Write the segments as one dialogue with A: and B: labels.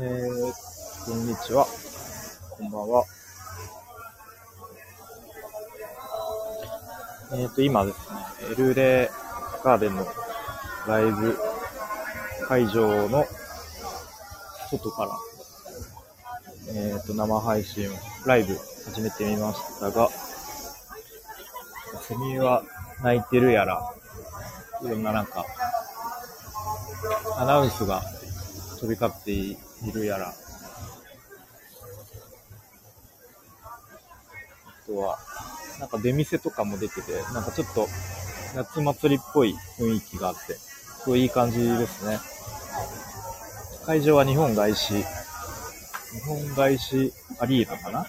A: えー、こんにちは。こんばんは。えっ、と、今ですね、エルレガーデンのライブ会場の外から、えっ、と、生配信、ライブ始めてみましたが、セミは泣いてるやら、いろんななんか、アナウンスが飛び交っていいるやら、あとは、なんか出店とかも出てて、なんかちょっと夏祭りっぽい雰囲気があって、すごいいい感じですね。会場は日本外資、日本外資アリーナかな？うん、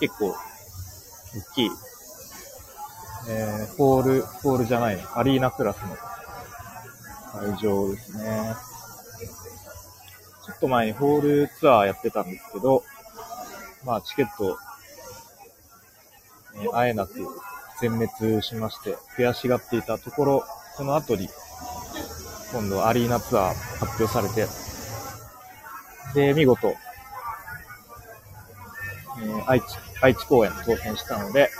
A: 結構、大きい、えー、ホール、ホールじゃないの、アリーナクラスの会場ですね。ちょっと前にホールツアーやってたんですけど、まあチケット、えー、会えなく全滅しまして、悔しがっていたところ、その後に、今度アリーナツアー発表されて、で、見事、えー、愛知、愛知公演当選したので、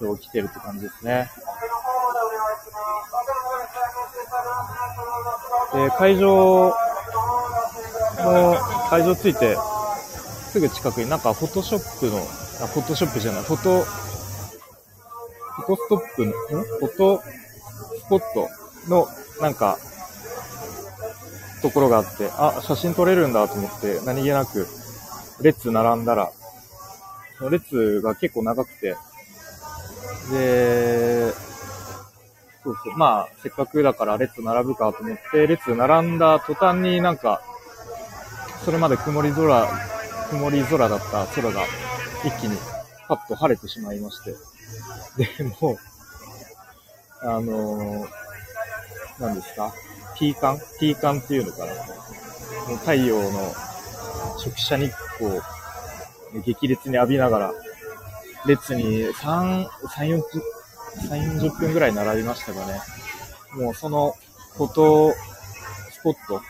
A: 今日来てるって感じですね。で、会場の、会場着いて、すぐ近くになんかフォトショップの、あ、フォトショップじゃない、フォト、フォトストップの、ん？フォトスポットの、なんか、ところがあって、あ、写真撮れるんだと思って、何気なく、列並んだら、の列が結構長くて、で、そうそう、まあ、せっかくだから列並ぶかと思って、列並んだ途端になんか、それまで曇り空、曇り空だった空が一気にパッと晴れてしまいまして。で、もう、あのー、何ですか？ピーカン？ピーカンっていうのかなもう太陽の直射日光を、激烈に浴びながら、列に3、3、40、3、40分ぐらい並びましたかね。もうそのフォトスポット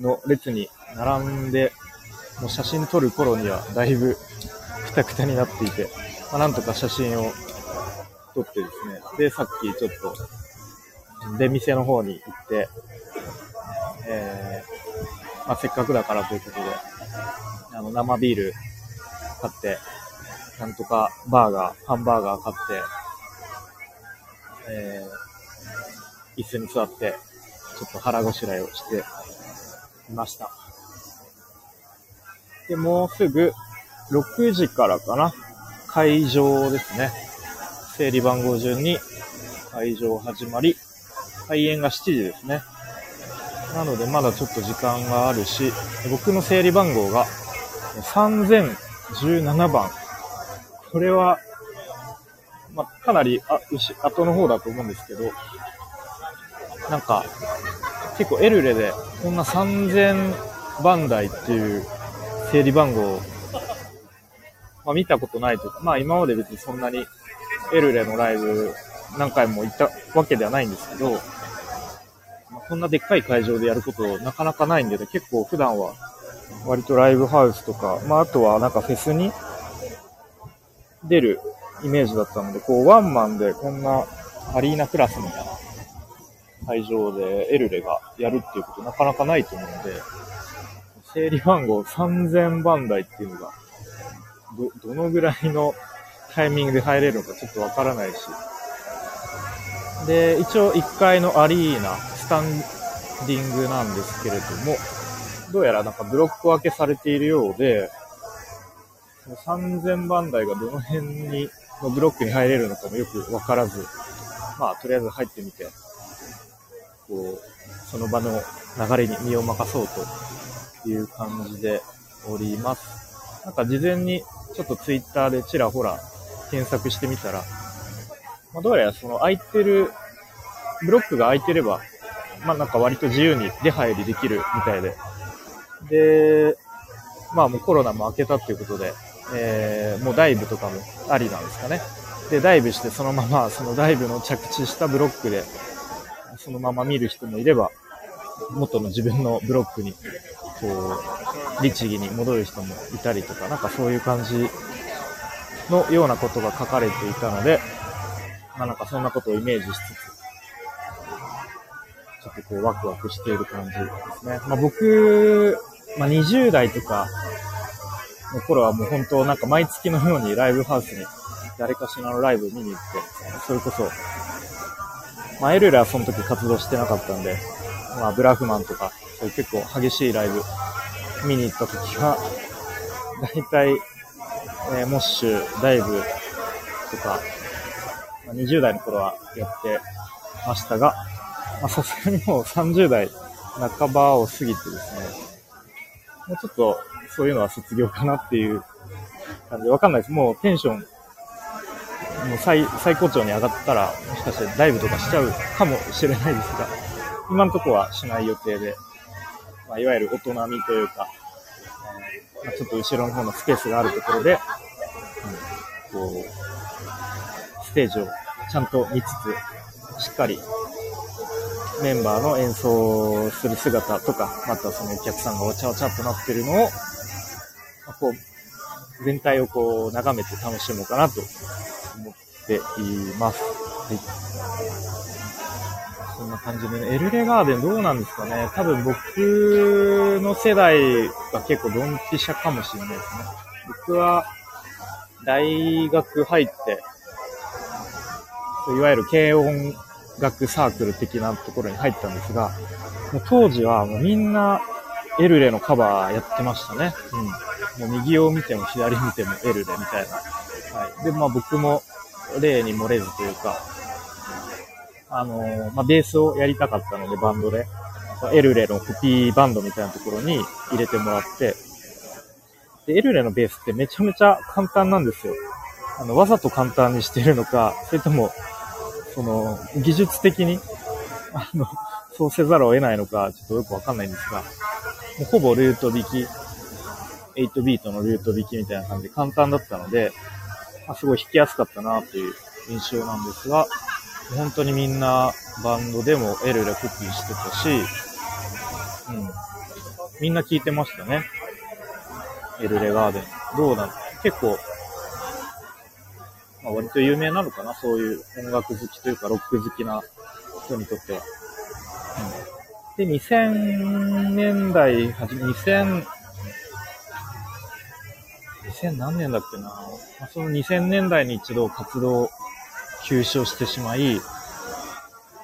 A: の列に並んで、もう写真撮る頃にはだいぶくたくたになっていて、まあ、なんとか写真を撮ってですね、で、さっきちょっと出店の方に行って、えー、まあ、せっかくだからということで、あの、生ビール買って、なんとかバーガー、ハンバーガー買って、えー、椅子に座って、ちょっと腹ごしらえをしていました。で、もうすぐ6時からかな、会場ですね。整理番号順に会場始まり、開演が7時ですね。なのでまだちょっと時間があるし、僕の整理番号が3017番。これは、まあ、かなりあ後の方だと思うんですけど、なんか、結構エルレでこんな3000番台っていう整理番号、まあ、見たことないというか、まあ今まで別にそんなにエルレのライブ何回も行ったわけではないんですけど、まあ、こんなでっかい会場でやることなかなかないんでね、結構普段は割とライブハウスとか、まああとはなんかフェスに出るイメージだったので、こうワンマンでこんなアリーナクラスみたいな会場でエルレがやるっていうことなかなかないと思うので、整理番号3000番台っていうのが、ど、どのぐらいのタイミングで入れるのかちょっとわからないし。で、一応1階のアリーナ、スタンディングなんですけれども、どうやらなんかブロック分けされているようで、3000番台がどの辺に、のブロックに入れるのかもよくわからず、まあ、とりあえず入ってみて、こう、その場の流れに身を任そうという感じでおります。なんか事前にちょっとツイッターでちらほら検索してみたら、まあ、どうやらその空いてる、ブロックが空いてれば、まあなんか割と自由に出入りできるみたいで。で、まあもうコロナも明けたっていうことで、えー、もうダイブとかもありなんですかね。で、ダイブしてそのまま、そのダイブの着地したブロックで、そのまま見る人もいれば、元の自分のブロックに、こう、律儀に戻る人もいたりとか、なんかそういう感じのようなことが書かれていたので、まあなんかそんなことをイメージしつつ、ちょっとこうワクワクしている感じですね。まあ僕、まあ20代とかの頃はもう本当なんか毎月のようにライブハウスに誰かしらのライブ見に行って、それこそ、まあエルレはその時活動してなかったんで、まあブラフマンとか、そういう結構激しいライブ見に行った時は、だいたい、えー、モッシュ、ダイブとか、まあ、20代の頃はやってましたが、まあさすがにもう30代半ばを過ぎてですね、もうちょっとそういうのは卒業かなっていう感じわかんないです。もうテンション、もう最最高潮に上がったら、もしかしてダイブとかしちゃうかもしれないですが、今のところはしない予定で、まあ、いわゆる大人みというか、えー、まあ、ちょっと後ろの方のスペースがあるところで、うん、こう、ステージをちゃんと見つつ、しっかりメンバーの演奏する姿とか、またそのお客さんがお茶お茶っとなってるのを、まあ、こう、全体をこう眺めて楽しもうかなと思っています。はい。そんな感じでね、エルレガーデンどうなんですかね。多分僕の世代は結構ドンピシャかもしれないですね。僕は大学入って、いわゆる軽音楽サークル的なところに入ったんですが、もう当時はもうみんなエルレのカバーやってましたね。うん。もう右を見ても左見てもエルレみたいな。はい。で、まあ僕も例に漏れずというか、あの、まあベースをやりたかったのでバンドで、エルレのコピーバンドみたいなところに入れてもらって、で、エルレのベースってめちゃめちゃ簡単なんですよ。あの、わざと簡単にしてるのか、それとも、その、技術的に、あの、そうせざるを得ないのか、ちょっとよくわかんないんですが、もうほぼルート弾き、8ビートのルート弾きみたいな感じで簡単だったので、まあ、すごい弾きやすかったなっていう印象なんですが、本当にみんなバンドでもエルレコピーしてたし、うん。みんな聴いてましたね。エルレガーデン。どうなの結構、まあ、割と有名なのかな、そういう音楽好きというか、ロック好きな人にとっては。うん、で、2000年代、はじめ、2000、2000何年だっけな、まあ、その2000年代に一度活動休止をしてしまい、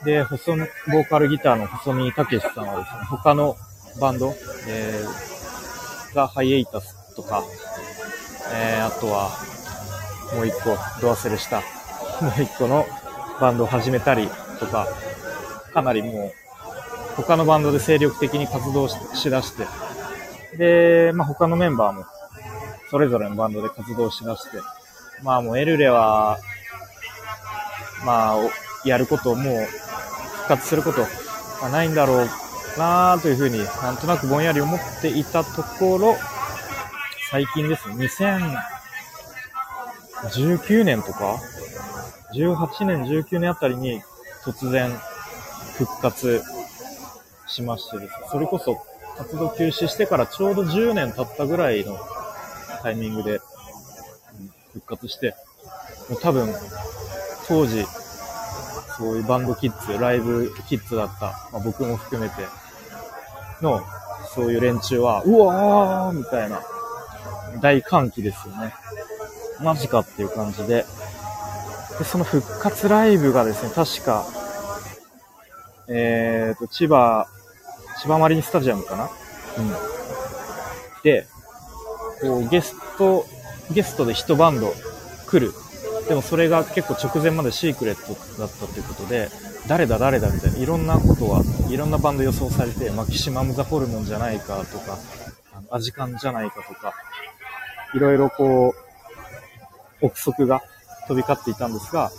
A: で、細、ボーカルギターの細見武さんはですね、他のバンド、えー、ザ・ハイエイタスとか、えー、あとは、もう一個、ド忘れした、もう一個のバンドを始めたりとか、かなりもう、他のバンドで精力的に活動ししだして、で、まあ、他のメンバーも、それぞれのバンドで活動しだして、まあもうエルレは、まあ、やることもう復活することはないんだろうなというふうになんとなくぼんやり思っていたところ、最近ですね、2019年とか ?18 年、19年あたりに突然復活しましてですね、それこそ活動休止してからちょうど10年経ったぐらいのタイミングで復活して、もう多分当時そういうバンドキッズ、ライブキッズだった、まあ、僕も含めてのそういう連中は、うわーみたいな大歓喜ですよね。マジかっていう感じで。で、その復活ライブがですね、確か、えーと、千葉、千葉マリンスタジアムかな？うん。で、こう、ゲスト、ゲストで一バンド来る。でもそれが結構直前までシークレットだったということで、誰だ誰だみたいな、いろんなことは、いろんなバンド予想されて、マキシマムザホルモンじゃないかとか、アジカンじゃないかとか、いろいろこう、憶測が飛び交っていたんですが、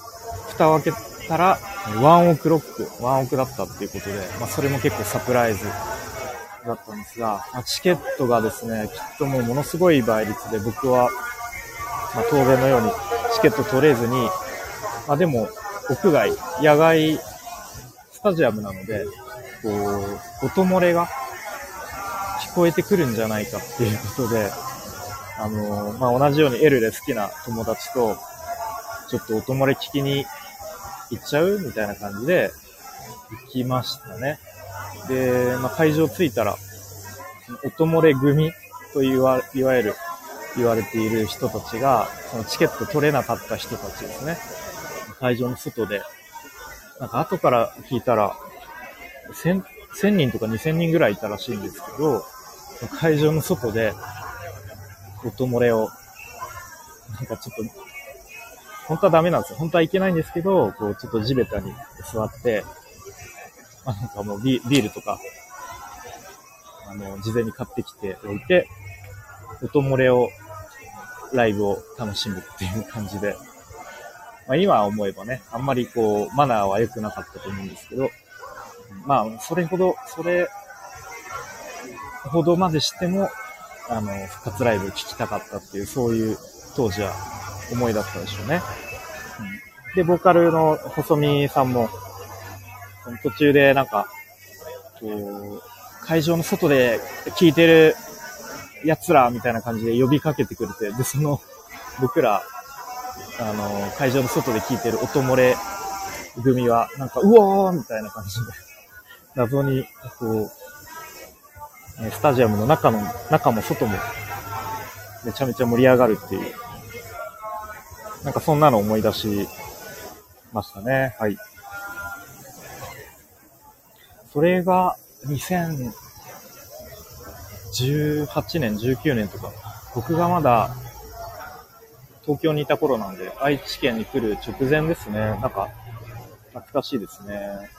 A: 蓋を開けたら、ワンオクロック、ワンオクだったっていうことで、まあ、それも結構サプライズだったんですが、まあ、チケットがですね、きっともうものすごい倍率で、僕は、まあ、当然のようにチケット取れずに、あ、でも、屋外、野外スタジアムなので、こう、音漏れが聞こえてくるんじゃないかっていうことで、あの、まあ、同じように L で好きな友達と、ちょっと音漏れ聞きに行っちゃうみたいな感じで、行きましたね。で、まあ、会場着いたら、音漏れ組といわいわゆる言われている人たちが、そのチケット取れなかった人たちですね。会場の外で、なんか後から聞いたら、1000, 千人とか2000人ぐらいいたらしいんですけど、会場の外で、音漏れを、なんかちょっと、本当はダメなんですよ。本当はいけないんですけど、こう、ちょっと地べたに座って、まあ、なんかもうビールとか、あの、事前に買ってきておいて、音漏れを、ライブを楽しむっていう感じで、まあ今思えばね、あんまりこう、マナーは良くなかったと思うんですけど、まあ、それほど、それほどまでしても、あの、復活ライブ聴きたかったっていう、そういう当時は思いだったでしょうね。うん、で、ボーカルの細見さんも、途中でなんか、こう、会場の外で聴いてる奴らみたいな感じで呼びかけてくれて、で、その、僕ら、あの、会場の外で聴いてる音漏れ組は、なんか、うわーみたいな感じで、謎に、こう、スタジアムの中の、中も外も、めちゃめちゃ盛り上がるっていう、なんかそんなの思い出しましたね。はい。それが、18年、19年とか、僕がまだ東京にいた頃なんで、愛知県に来る直前ですね。なんか、懐かしいですね。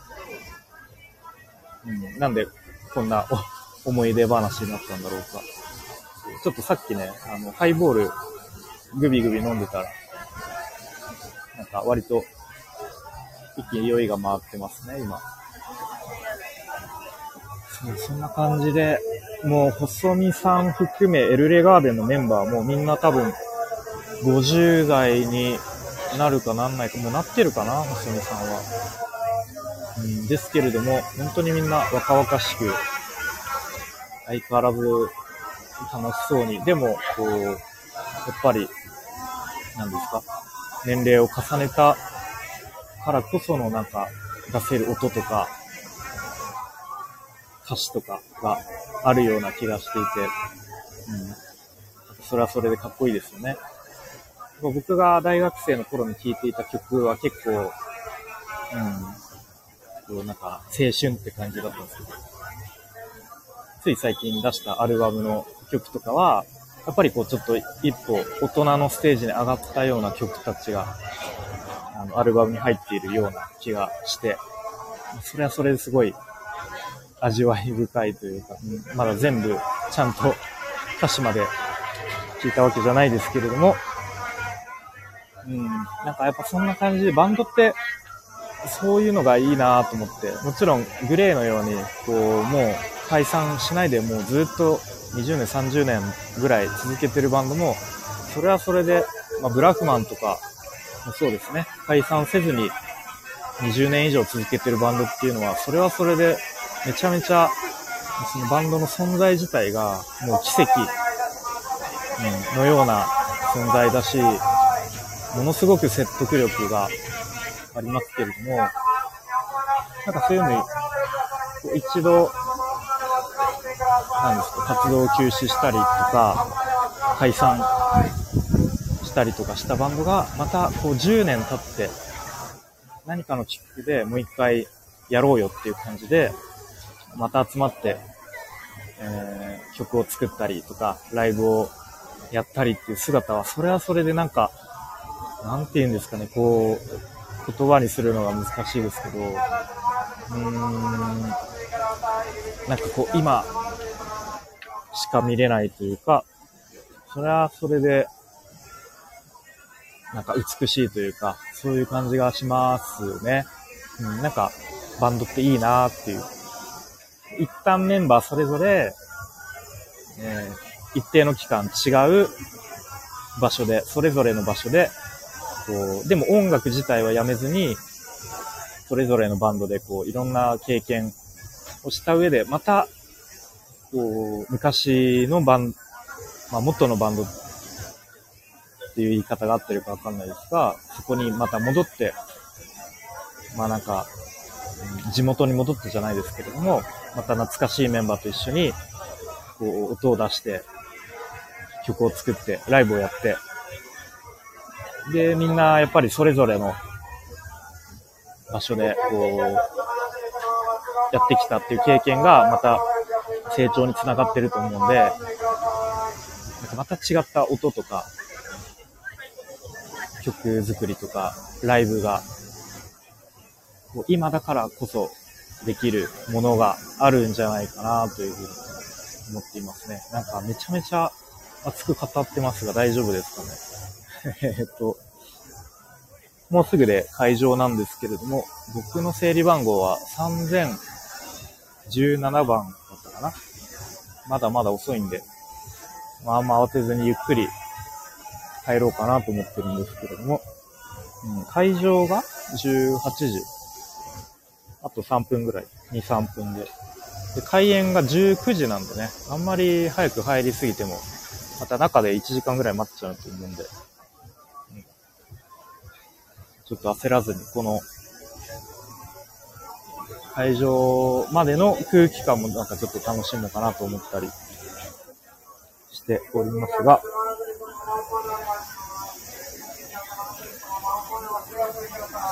A: うん、なんで、こんな 思い出話になったんだろうか。ちょっとさっきね、あの、ハイボール、グビグビ飲んでたら、なんか割と、一気に酔いが回ってますね、今。そう、そんな感じで、もう、細見さん含め、エルレガーデンのメンバーもみんな多分、50代になるかなんないか、もうなってるかな、細見さんは。うん、ですけれども、本当にみんな若々しく、相変わらず楽しそうに、でも、こう、やっぱり、何ですか、年齢を重ねたからこそのなんか出せる音とか、歌詞とかがあるような気がしていて、うん。それはそれでかっこいいですよね。僕が大学生の頃に聴いていた曲は結構、うん、こうなんか青春って感じだったんですけど、つい最近出したアルバムの曲とかは、やっぱりこうちょっと一歩大人のステージに上がったような曲たちが、あの、アルバムに入っているような気がして、それはそれですごい味わい深いというか、まだ全部ちゃんと歌詞まで聞いたわけじゃないですけれども、うん、なんかやっぱそんな感じでバンドってそういうのがいいなと思って、もちろんグレーのように、こう、もう解散しないでもうずっと20年、30年ぐらい続けてるバンドも、それはそれで、まあ、ブラックマンとかもそうですね、解散せずに20年以上続けてるバンドっていうのは、それはそれでめちゃめちゃ、そのバンドの存在自体がもう奇跡、うん、のような存在だし、ものすごく説得力がありますけれども、なんかそういうのに、一度、なんですか、活動を休止したりとか、解散したりとかしたバンドが、またこう10年経って、何かのきっかけでもう一回やろうよっていう感じで、また集まって、えー、曲を作ったりとか、ライブをやったりっていう姿は、それはそれでなんか、なんて言うんですかね、こう、言葉にするのが難しいですけど、うーん、なんかこう、今しか見れないというか、それはそれで、なんか美しいというか、そういう感じがしますね。うん、なんか、バンドっていいなーっていう。一旦メンバーそれぞれ、えー、一定の期間違う場所で、それぞれの場所で、こう、でも音楽自体はやめずに、それぞれのバンドでこう、いろんな経験をした上で、また、こう、昔のバン、まあ、元のバンドっていう言い方が合ってるかわかんないですが、そこにまた戻って、まあなんか、地元に戻ってじゃないですけれども、また懐かしいメンバーと一緒に、こう、音を出して、曲を作って、ライブをやって、で、みんなやっぱりそれぞれの場所で、こう、やってきたっていう経験が、また成長につながってると思うんで、なんかまた違った音とか、曲作りとか、ライブが、今だからこそできるものがあるんじゃないかなというふうに思っていますね。なんかめちゃめちゃ熱く語ってますが大丈夫ですかね？えっと、もうすぐで会場なんですけれども、僕の整理番号は3017番だったかな？まだまだ遅いんで、まああんま慌てずにゆっくり帰ろうかなと思ってるんですけれども、うん、会場が18時。あと3分ぐらい。2、3分で。で、開演が19時なんでね、あんまり早く入りすぎても、また中で1時間ぐらい待っちゃうと思うんで、うん。ちょっと焦らずに、この、会場までの空気感もなんかちょっと楽しもうかなと思ったり。しておりますが、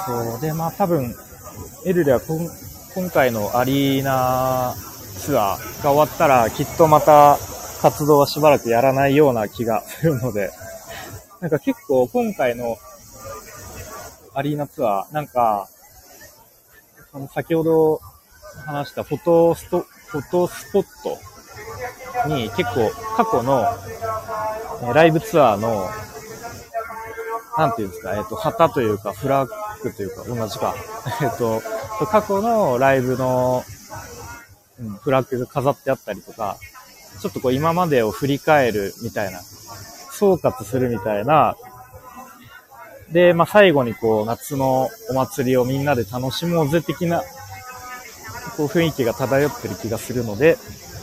A: そう、で、まあ多分、エルでは今回のアリーナツアーが終わったら、きっとまた活動はしばらくやらないような気がするので、なんか結構今回のアリーナツアー、なんか、その先ほど話したフォトスト、フォトスポットに結構過去のライブツアーの、なんていうんですか、えっ、と、旗というか、フラッグというか、同じか。えっと、過去のライブの、うん、フラッグが飾ってあったりとか、ちょっとこう今までを振り返るみたいな、総括するみたいなで、まあ、最後にこう、夏のお祭りをみんなで楽しもうぜ的な、こう、雰囲気が漂ってる気がするので、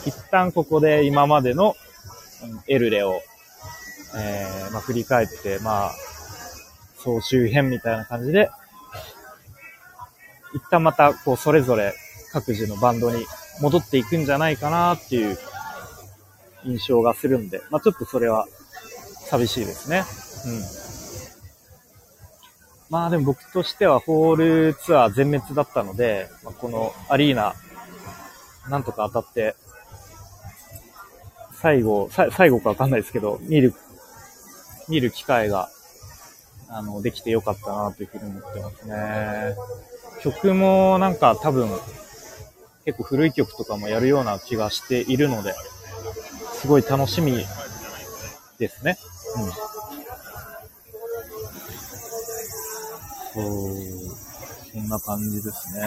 A: 一旦ここで今までの、エルレを、えー、まあ、振り返って、まあ、総集編みたいな感じで、一旦また、こう、それぞれ各自のバンドに戻っていくんじゃないかなっていう印象がするんで、まあ、ちょっとそれは寂しいですね。うん。まあでも僕としてはホールツアー全滅だったので、まあ、このアリーナ、なんとか当たって、最後、最後かわかんないですけど、見る、見る機会が、あの、できてよかったなというふうに思ってますね。曲もなんか多分、結構古い曲とかもやるような気がしているので、すごい楽しみですね。うん。そう、そんな感じですね。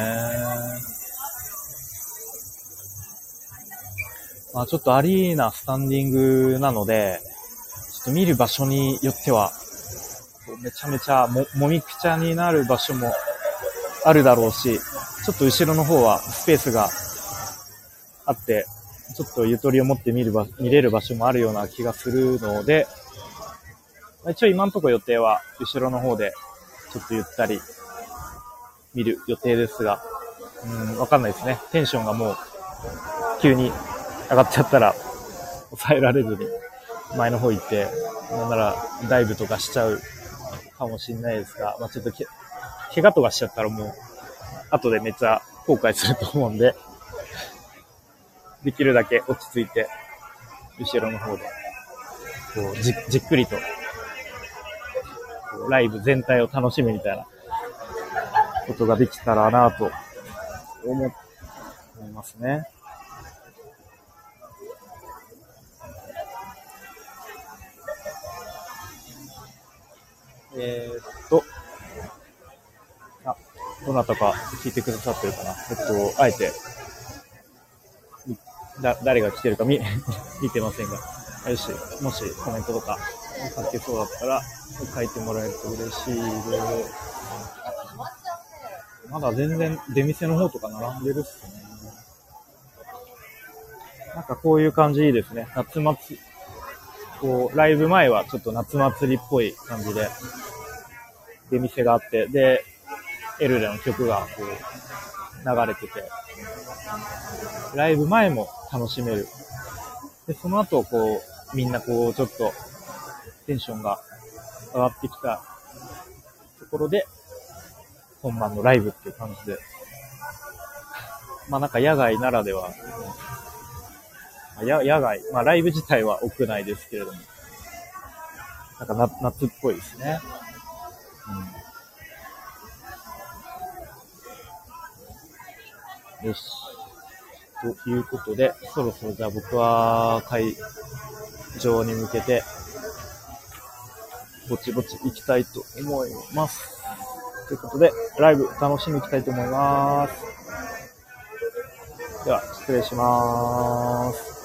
A: まあちょっとアリーナスタンディングなので、ちょっと見る場所によっては、めちゃめちゃも、もみくちゃになる場所もあるだろうし、ちょっと後ろの方はスペースがあって、ちょっとゆとりを持って見る場、見れる場所もあるような気がするので、一応今んとこ予定は後ろの方でちょっとゆったり見る予定ですが、うん、わかんないですね。テンションがもう急に上がっちゃったら抑えられずに前の方行って、なんならダイブとかしちゃうかもしんないですが、まあちょっと、怪我とかしちゃったらもう、後でめっちゃ後悔すると思うんで、できるだけ落ち着いて、後ろの方で、こう、じ、じっくりとライブ全体を楽しむみたいなことができたらなと思いますね。えー、っと、どなたか聞いてくださってるかな。えっと、あえて、だ、誰が来てるか見、見てませんが。よし、もしコメントとか書けそうだったら書いてもらえると嬉しいです。まだ全然出店の方とか並んでるっすね。なんかこういう感じいいですね。夏祭り、こう、ライブ前はちょっと夏祭りっぽい感じで、出店があって、で、エルレの曲がこう、流れてて、ライブ前も楽しめる。で、その後、こう、みんなこう、ちょっと、テンションが上がってきたところで、本番のライブっていう感じで、まあなんか野外ならでは、や野外、まあライブ自体は屋内ですけれども、なんか夏っぽいですね。うん。よし。ということで、そろそろじゃあ僕は会場に向けて、ぼちぼち行きたいと思います。ということで、ライブ楽しみに行きたいと思います。では、失礼しまーす。